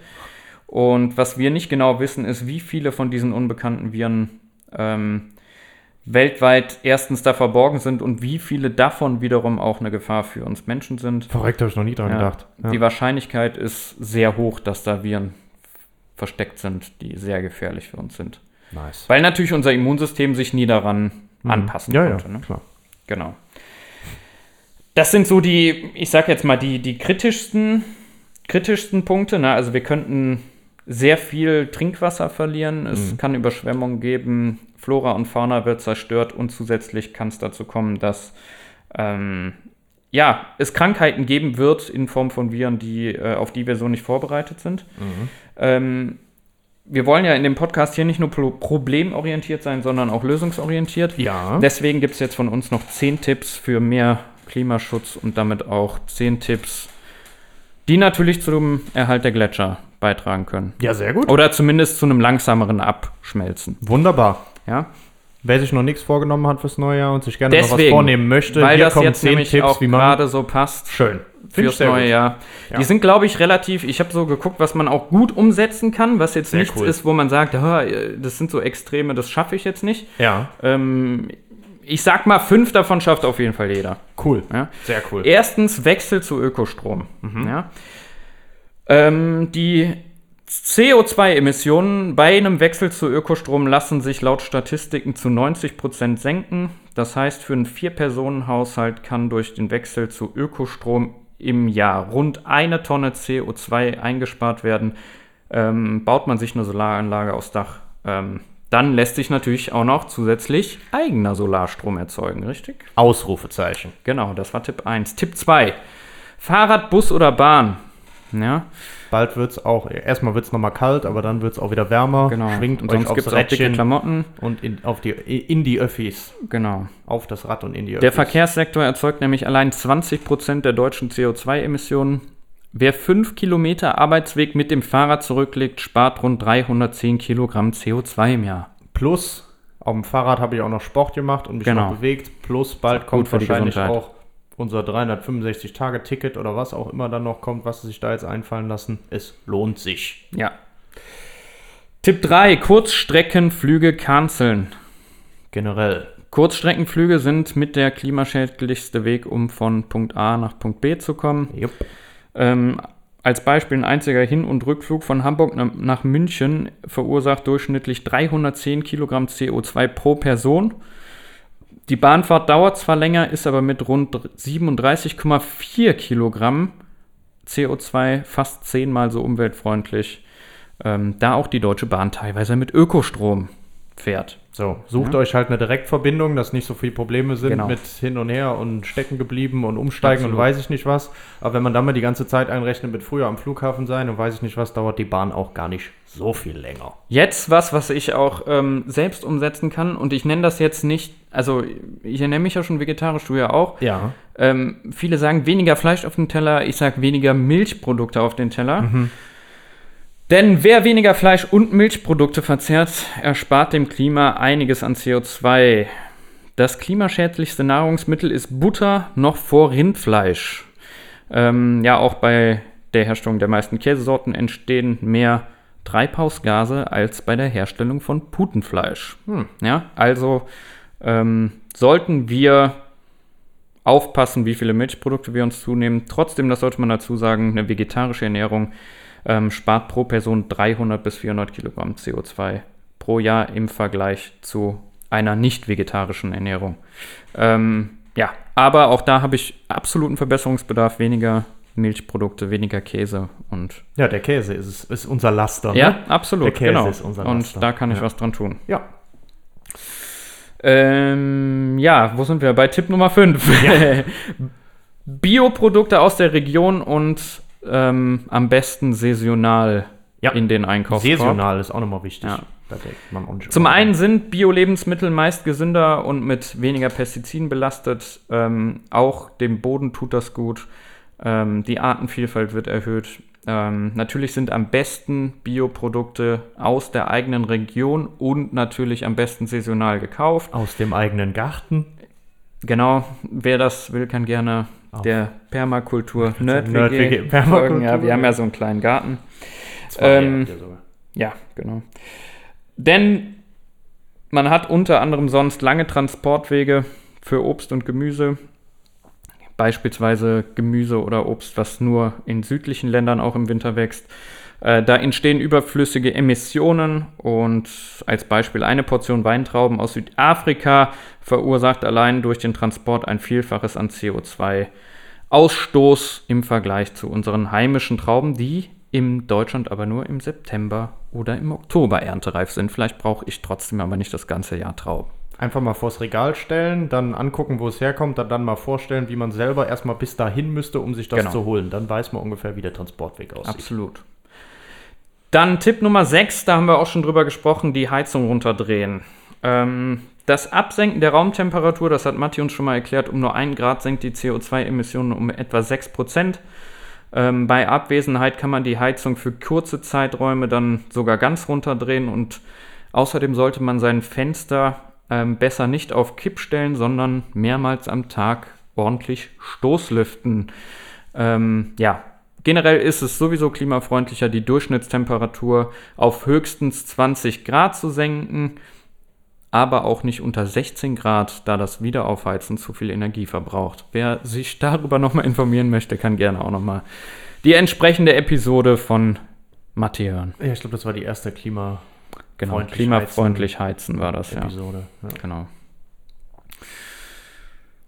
Und was wir nicht genau wissen, ist, wie viele von diesen unbekannten Viren ähm, weltweit erstens da verborgen sind und wie viele davon wiederum auch eine Gefahr für uns Menschen sind. Verrückt, habe ich noch nie dran Ja, gedacht. Ja. Die Wahrscheinlichkeit ist sehr hoch, dass da Viren versteckt sind, die sehr gefährlich für uns sind. Nice. Weil natürlich unser Immunsystem sich nie daran anpassen Mhm. ja, konnte. Ja, Ne? klar. Genau. Das sind so die, ich sag jetzt mal, die, die kritischsten, kritischsten Punkte. Ne? Also wir könnten sehr viel Trinkwasser verlieren. Es Mhm. kann Überschwemmungen geben. Flora und Fauna wird zerstört und zusätzlich kann es dazu kommen, dass ähm, ja, es Krankheiten geben wird in Form von Viren, die, äh, auf die wir so nicht vorbereitet sind. Mhm. Ähm, wir wollen ja in dem Podcast hier nicht nur pro problemorientiert sein, sondern auch lösungsorientiert. Ja. Deswegen gibt es jetzt von uns noch 10 Tipps für mehr Klimaschutz und damit auch 10 Tipps, die natürlich zum Erhalt der Gletscher beitragen können. ja, sehr gut. Oder zumindest zu einem langsameren Abschmelzen. Wunderbar. Ja? Wer sich noch nichts vorgenommen hat fürs neue Jahr und sich gerne noch was Deswegen, vornehmen möchte, Weil hier das kommen jetzt 10 nämlich Tipps, auch wie man. gerade so passt Schön. Find fürs neue gut. Jahr. Ja. Die sind, glaube ich, relativ, ich habe so geguckt, was man auch gut umsetzen kann, was jetzt Sehr nichts cool. ist, wo man sagt, "Ah, das sind so Extreme, das schaffe ich jetzt nicht. Ja, Ähm, ich sag mal, fünf davon schafft auf jeden Fall jeder. cool. Ja? Sehr cool. Erstens Wechsel zu Ökostrom. Mhm. Ja? Ähm, die CO2-Emissionen bei einem Wechsel zu Ökostrom lassen sich laut Statistiken zu 90% senken. Das heißt, für einen Vier-Personen-Haushalt kann durch den Wechsel zu Ökostrom im Jahr rund eine Tonne CO2 eingespart werden. Ähm, baut man sich eine Solaranlage aufs Dach, ähm, dann lässt sich natürlich auch noch zusätzlich eigener Solarstrom erzeugen, richtig? Ausrufezeichen. Genau, das war Tipp 1. Tipp 2. Fahrrad, Bus oder Bahn. Ja, Bald wird es auch, erstmal wird es nochmal kalt, aber dann wird es auch wieder wärmer. genau. Schwingt und sonst gibt es auch dicke Klamotten. und in, auf die, in die Öffis. Genau. Auf das Rad und in die Öffis. Der Verkehrssektor erzeugt nämlich allein 20% der deutschen CO2-Emissionen. Wer 5 Kilometer Arbeitsweg mit dem Fahrrad zurücklegt, spart rund 310 Kilogramm CO2 im Jahr. Plus, auf dem Fahrrad habe ich auch noch Sport gemacht und mich Genau. noch bewegt. Plus, bald kommt wahrscheinlich auch unser 365-Tage-Ticket oder was auch immer dann noch kommt, was sie sich da jetzt einfallen lassen. Es lohnt sich. Ja. Tipp 3. Kurzstreckenflüge canceln. Generell. Kurzstreckenflüge sind mit der klimaschädlichste Weg, um von Punkt A nach Punkt B zu kommen. Jupp. Ähm, als Beispiel ein einziger Hin- und Rückflug von Hamburg na- nach München verursacht durchschnittlich 310 Kilogramm CO2 pro Person. Die Bahnfahrt dauert zwar länger, ist aber mit rund 37,4 Kilogramm CO2 fast zehnmal so umweltfreundlich, ähm, da auch die Deutsche Bahn teilweise mit Ökostrom fährt. So, sucht euch halt eine Direktverbindung, dass nicht so viele Probleme sind Genau. mit hin und her und stecken geblieben und umsteigen Absolut. und weiß ich nicht was. Aber wenn man dann mal die ganze Zeit einrechnet mit früher am Flughafen sein und weiß ich nicht was, dauert die Bahn auch gar nicht so viel länger. Jetzt was, was ich auch ähm, selbst umsetzen kann und ich nenne das jetzt nicht, also ich ernenne mich ja schon vegetarisch, du ja auch. Ja. Ähm, viele sagen weniger Fleisch auf den Teller, ich sage weniger Milchprodukte auf den Teller. Denn wer weniger Fleisch und Milchprodukte verzehrt, erspart dem Klima einiges an CO2. Das klimaschädlichste Nahrungsmittel ist Butter noch vor Rindfleisch. Ähm, ja, auch bei der Herstellung der meisten Käsesorten entstehen mehr Treibhausgase als bei der Herstellung von Putenfleisch. Hm. Ja, also ähm, sollten wir aufpassen, wie viele Milchprodukte wir uns zunehmen. Trotzdem, das sollte man dazu sagen, eine vegetarische Ernährung ähm, spart pro Person 300 bis 400 Kilogramm CO2 pro Jahr im Vergleich zu einer nicht vegetarischen Ernährung. Ähm, ja, aber auch da habe ich absoluten Verbesserungsbedarf, weniger Milchprodukte, weniger Käse und Ja, der Käse ist, ist unser Laster. ja, Ne? absolut, Der Käse genau. ist unser und Laster. da kann ich Ja. was dran tun. Ja. Ähm, ja, wo sind wir? Bei Tipp Nummer 5. <laughs> Bioprodukte aus der Region und ähm, am besten saisonal Ja. in den Einkaufskorb. Saisonal ist auch nochmal wichtig. Ja. Da denkt man auch nicht Zum einen sind Bio-Lebensmittel meist gesünder und mit weniger Pestiziden belastet. Ähm, auch dem Boden tut das gut. Ähm, die Artenvielfalt wird erhöht. Ähm, natürlich sind am besten Bioprodukte aus der eigenen Region und natürlich am besten saisonal gekauft. Aus dem eigenen Garten. Genau, wer das will, kann gerne. Der Permakultur <laughs> Nerd-WG, Nerd-WG Permakultur. folgen. Ja, wir haben ja so einen kleinen Garten. Ähm. Ja, genau. Denn man hat unter anderem sonst lange Transportwege für Obst und Gemüse. Beispielsweise Gemüse oder Obst, was nur in südlichen Ländern auch im Winter wächst. Äh, da entstehen überflüssige Emissionen und als Beispiel eine Portion Weintrauben aus Südafrika verursacht allein durch den Transport ein Vielfaches an CO2-Ausstoß im Vergleich zu unseren heimischen Trauben, die in Deutschland aber nur im September oder im Oktober erntereif sind. Vielleicht brauche ich trotzdem aber nicht das ganze Jahr Trauben. Einfach mal vors Regal stellen, dann angucken, wo es herkommt, dann, dann mal vorstellen, wie man selber erstmal bis dahin müsste, um sich das Genau. zu holen. Dann weiß man ungefähr, wie der Transportweg aussieht. Absolut. Dann Tipp Nummer 6, da haben wir auch schon drüber gesprochen, die Heizung runterdrehen. Ähm, das Absenken der Raumtemperatur, das hat Matti uns schon mal erklärt, um nur 1 Grad senkt die CO2-Emissionen um etwa 6 Prozent. Ähm, bei Abwesenheit kann man die Heizung für kurze Zeiträume dann sogar ganz runterdrehen und außerdem sollte man sein Fenster ähm, besser nicht auf Kipp stellen, sondern mehrmals am Tag ordentlich Stoßlüften. Ähm, ja, generell ist es sowieso klimafreundlicher, die Durchschnittstemperatur auf höchstens 20 Grad zu senken, aber auch nicht unter 16 Grad, da das Wiederaufheizen zu viel Energie verbraucht. Wer sich darüber nochmal informieren möchte, kann gerne auch nochmal die entsprechende Episode von Matti hören. Ja, ich glaube, das war die erste Klima Genau, Freundlich klimafreundlich heizen war das, ja. Episode. Ja. Genau.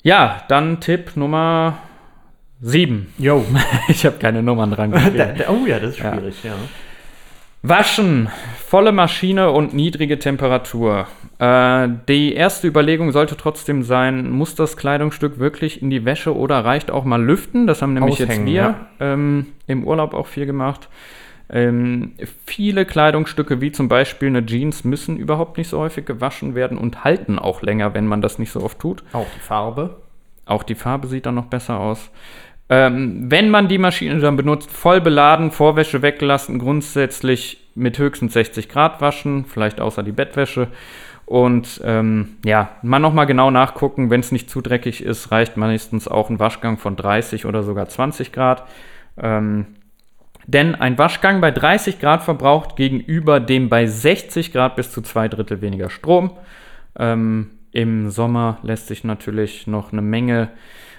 Ja, dann Tipp Nummer 7. Jo. <laughs> Ich habe keine Nummern dran <laughs> oh ja, das ist Ja. schwierig, ja. Waschen, volle Maschine und niedrige Temperatur. Äh, die erste Überlegung sollte trotzdem sein, muss das Kleidungsstück wirklich in die Wäsche oder reicht auch mal lüften? Das haben nämlich jetzt Aushängen, wir ja. ähm, im Urlaub auch viel gemacht. Ähm, viele Kleidungsstücke, wie zum Beispiel eine Jeans, müssen überhaupt nicht so häufig gewaschen werden und halten auch länger, wenn man das nicht so oft tut. Auch die Farbe. Auch die Farbe sieht dann noch besser aus. Ähm, wenn man die Maschine dann benutzt, voll beladen, Vorwäsche weggelassen, grundsätzlich mit höchstens 60 Grad waschen, vielleicht außer die Bettwäsche. Und ähm, ja, mal nochmal genau nachgucken, wenn es nicht zu dreckig ist, reicht meistens auch ein Waschgang von 30 oder sogar 20 Grad. Ähm, denn ein Waschgang bei 30 Grad verbraucht gegenüber dem bei 60 Grad bis zu zwei Drittel weniger Strom. Ähm, Im Sommer lässt sich natürlich noch eine Menge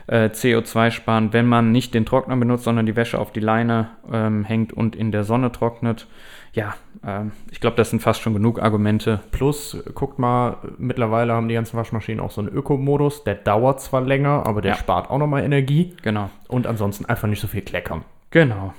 äh, CO2 sparen, wenn man nicht den Trockner benutzt, sondern die Wäsche auf die Leine ähm, hängt und in der Sonne trocknet. Ja, ähm, ich glaube, das sind fast schon genug Argumente. Plus, äh, guckt mal, mittlerweile haben die ganzen Waschmaschinen auch so einen Ökomodus. Der dauert zwar länger, aber der Ja. spart auch nochmal Energie. Genau. Und ansonsten einfach nicht so viel kleckern. Genau.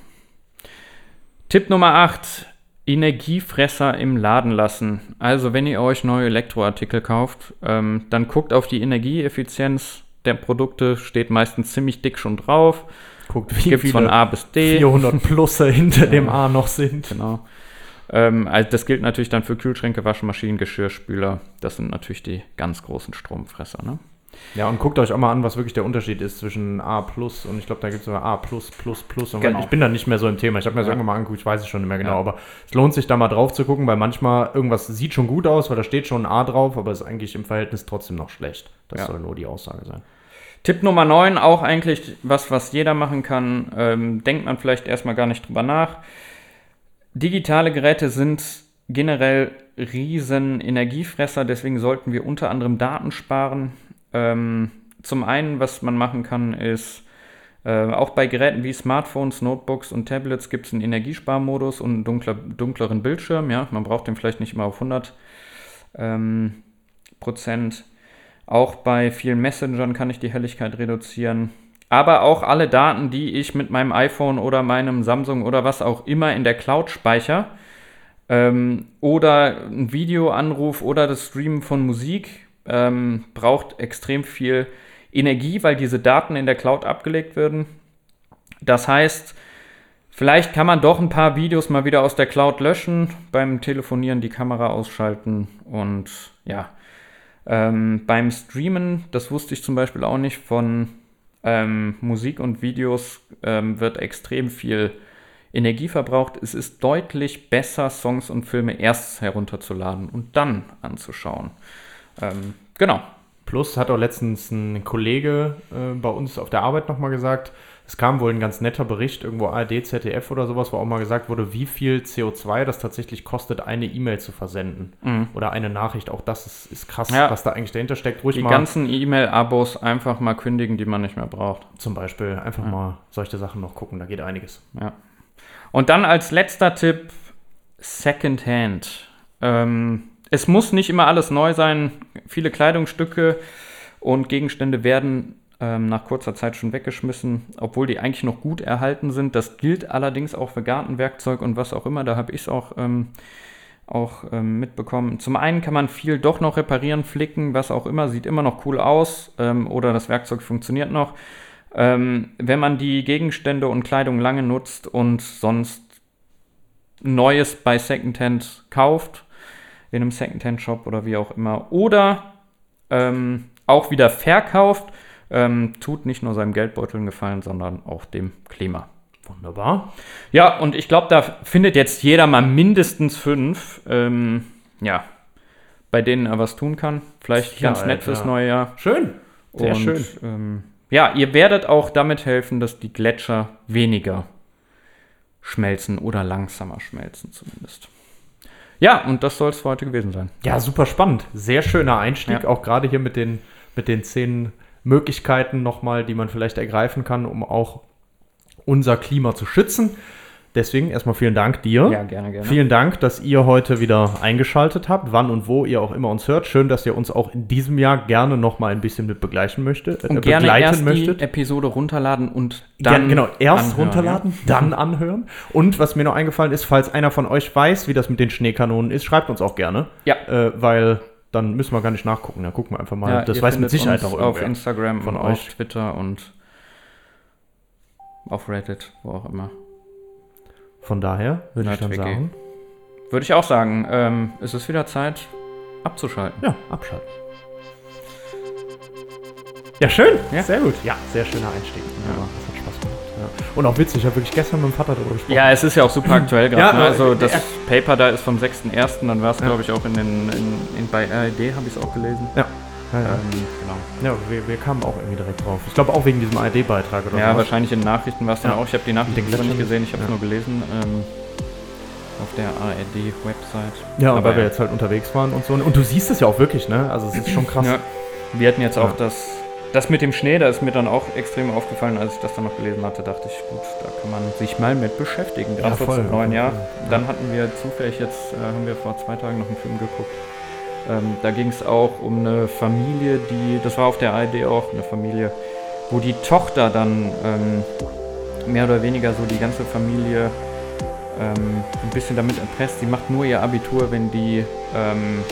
Tipp Nummer 8. Energiefresser im Laden lassen. Also wenn ihr euch neue Elektroartikel kauft, ähm, dann guckt auf die Energieeffizienz der Produkte, steht meistens ziemlich dick schon drauf. Guckt, wie Gibt von A bis D. 400 Plusse hinter <laughs> dem A noch sind. Genau. Ähm, also das gilt natürlich dann für Kühlschränke, Waschmaschinen, Geschirrspüler. Das sind natürlich die ganz großen Stromfresser. Ne? Ja, und guckt euch auch mal an, was wirklich der Unterschied ist zwischen A plus und ich glaube, da gibt es sogar A plus, plus, plus. Und Genau. Ich bin da nicht mehr so im Thema. Ich habe mir das Ja. irgendwann mal angeguckt, ich weiß es schon nicht mehr genau. Ja. Aber es lohnt sich da mal drauf zu gucken, weil manchmal irgendwas sieht schon gut aus, weil da steht schon ein A drauf, aber ist eigentlich im Verhältnis trotzdem noch schlecht. Das Ja. soll nur die Aussage sein. Tipp Nummer 9, auch eigentlich was, was jeder machen kann. Ähm, denkt man vielleicht erstmal gar nicht drüber nach. Digitale Geräte sind generell riesen Energiefresser, deswegen sollten wir unter anderem Daten sparen. Ähm, zum einen, was man machen kann, ist, äh, auch bei Geräten wie Smartphones, Notebooks und Tablets gibt es einen Energiesparmodus und einen dunkler, dunkleren Bildschirm. Ja, man braucht den vielleicht nicht immer auf 100 ähm, Prozent. Auch bei vielen Messengern kann ich die Helligkeit reduzieren. Aber auch alle Daten, die ich mit meinem iPhone oder meinem Samsung oder was auch immer in der Cloud speichere, ähm, oder ein Videoanruf oder das Streamen von Musik, ähm, braucht extrem viel Energie, weil diese Daten in der Cloud abgelegt werden. Das heißt, vielleicht kann man doch ein paar Videos mal wieder aus der Cloud löschen, beim Telefonieren die Kamera ausschalten und ja, ähm, beim Streamen, das wusste ich zum Beispiel auch nicht, von ähm, Musik und Videos ähm, wird extrem viel Energie verbraucht. Es ist deutlich besser, Songs und Filme erst herunterzuladen und dann anzuschauen. Ähm, genau. Plus hat auch letztens ein Kollege äh, bei uns auf der Arbeit nochmal gesagt, es kam wohl ein ganz netter Bericht, irgendwo ARD, ZDF oder sowas, wo auch mal gesagt wurde, wie viel CO2 das tatsächlich kostet, eine E-Mail zu versenden. Oder eine Nachricht. Auch das ist, ist krass, Mhm. Ja. was da eigentlich dahinter steckt. Ruhig Die mal ganzen E-Mail-Abos einfach mal kündigen, die man nicht mehr braucht. zum Beispiel einfach mal solche Sachen noch gucken, da geht einiges. Ja. Und dann als letzter Tipp Secondhand. Ähm, es muss nicht immer alles neu sein. Viele Kleidungsstücke und Gegenstände werden ähm, nach kurzer Zeit schon weggeschmissen, obwohl die eigentlich noch gut erhalten sind. Das gilt allerdings auch für Gartenwerkzeug und was auch immer. Da habe ich es auch, ähm, auch ähm, mitbekommen. Zum einen kann man viel doch noch reparieren, flicken, was auch immer. Sieht immer noch cool aus ähm, oder das Werkzeug funktioniert noch. Ähm, wenn man die Gegenstände und Kleidung lange nutzt und sonst Neues bei Secondhand kauft, in einem Secondhand-Shop oder wie auch immer, oder ähm, auch wieder verkauft, ähm, tut nicht nur seinem Geldbeutel einen Gefallen, sondern auch dem Klima. Wunderbar. Ja, und ich glaube, da findet jetzt jeder mal mindestens fünf, ähm, ja, bei denen er was tun kann. Vielleicht ganz Sicherheit, nett fürs ja. neue Jahr. Schön. Sehr Und, schön. Ähm, ja, ihr werdet auch damit helfen, dass die Gletscher weniger schmelzen oder langsamer schmelzen zumindest. Ja, und das soll es für heute gewesen sein. Ja, super spannend. Sehr schöner Einstieg, Ja. auch gerade hier mit den, mit den zehn Möglichkeiten nochmal, die man vielleicht ergreifen kann, um auch unser Klima zu schützen. Deswegen erstmal vielen Dank dir. Ja, gerne, gerne. Vielen Dank, dass ihr heute wieder eingeschaltet habt, wann und wo ihr auch immer uns hört. Schön, dass ihr uns auch in diesem Jahr gerne noch mal ein bisschen mit begleiten möchtet. Äh, und gerne begleiten erst möchtet. die Episode runterladen und Dann, dann genau, erst anhören, runterladen, <laughs> dann anhören. Und was mir noch eingefallen ist, falls einer von euch weiß, wie das mit den Schneekanonen ist, schreibt uns auch gerne. Ja. Äh, weil dann müssen wir gar nicht nachgucken. Dann gucken wir einfach mal. Ja, das weiß mit Sicherheit auch auf irgendwer. Instagram von euch. auf Twitter und auf Reddit, wo auch immer. Von daher würde ich dann sagen, Würde ich auch sagen, ähm, es ist wieder Zeit abzuschalten. ja, abschalten. Ja, schön. Ja. Sehr gut. Ja, sehr schöner Einstieg. Ja, das hat Spaß gemacht. Ja. Und auch witzig, ich habe wirklich gestern mit dem Vater darüber gesprochen. Ja, es ist ja auch super aktuell <clears throat> gerade. Ja, ne? Also äh, das Paper da ist vom 6.1., dann war es, Ja. glaube ich, auch in den, in, in, bei RID, habe ich es auch gelesen. Ja. Ja, ja. Ähm, genau. ja wir, wir kamen auch irgendwie direkt drauf. Ich glaube auch wegen diesem ARD-Beitrag oder Ja, so. wahrscheinlich in Nachrichten war es dann Ja. auch. Ich habe die Nachrichten zwar nicht gesehen, ich habe es Ja. nur gelesen. Ähm, auf der ARD-Website. Ja, Aber weil wir jetzt halt unterwegs waren und so. Und du siehst es ja auch wirklich, ne? Also es ist schon krass. Ja. Wir hatten jetzt auch das, das mit dem Schnee, da ist mir dann auch extrem aufgefallen, als ich das dann noch gelesen hatte, dachte ich, gut, da kann man sich mal mit beschäftigen, gerade Ja, voll, zum neuen Jahr. Dann hatten wir zufällig jetzt, äh, haben wir vor zwei Tagen noch einen Film geguckt. Ähm, da ging es auch um eine Familie, die, das war auf der ARD auch, eine Familie, wo die Tochter dann ähm, mehr oder weniger so die ganze Familie ähm, ein bisschen damit erpresst. Sie macht nur ihr Abitur, wenn die ähm,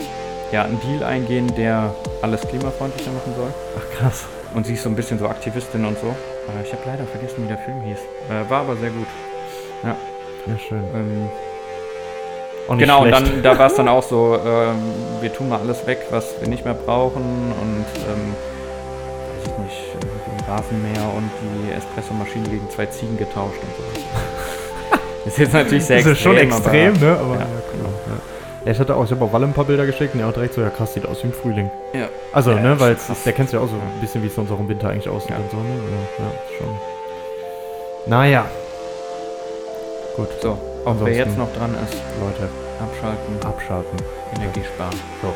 ja, einen Deal eingehen, der alles klimafreundlicher machen soll. Ach krass. Und sie ist so ein bisschen so Aktivistin und so. Äh, ich habe leider vergessen, wie der Film hieß. Äh, war aber sehr gut. Ja, schön. Nicht genau, und dann, da war es dann <laughs> auch so, ähm, wir tun mal alles weg, was wir nicht mehr brauchen und ähm, weiß ich nicht, ein Rasenmäher und die Espressomaschine gegen zwei Ziegen getauscht und so. <laughs> ist jetzt natürlich sehr Das ist schon extrem, aber, ne? Aber ja. ja, cool. Ja. Ja, ich hatte auch, ich habe auch Walle ein paar Bilder geschickt und er auch direkt so, ja krass, sieht aus wie im Frühling. Ja. Also, Ja, ne, weil der kennst du ja auch so ein bisschen, wie es sonst auch im Winter eigentlich aussieht Ja. und so, ne? Ja, ja, schon. Naja. Gut, So, auch wer jetzt noch dran ist, Leute, abschalten, abschalten. Energie sparen. So,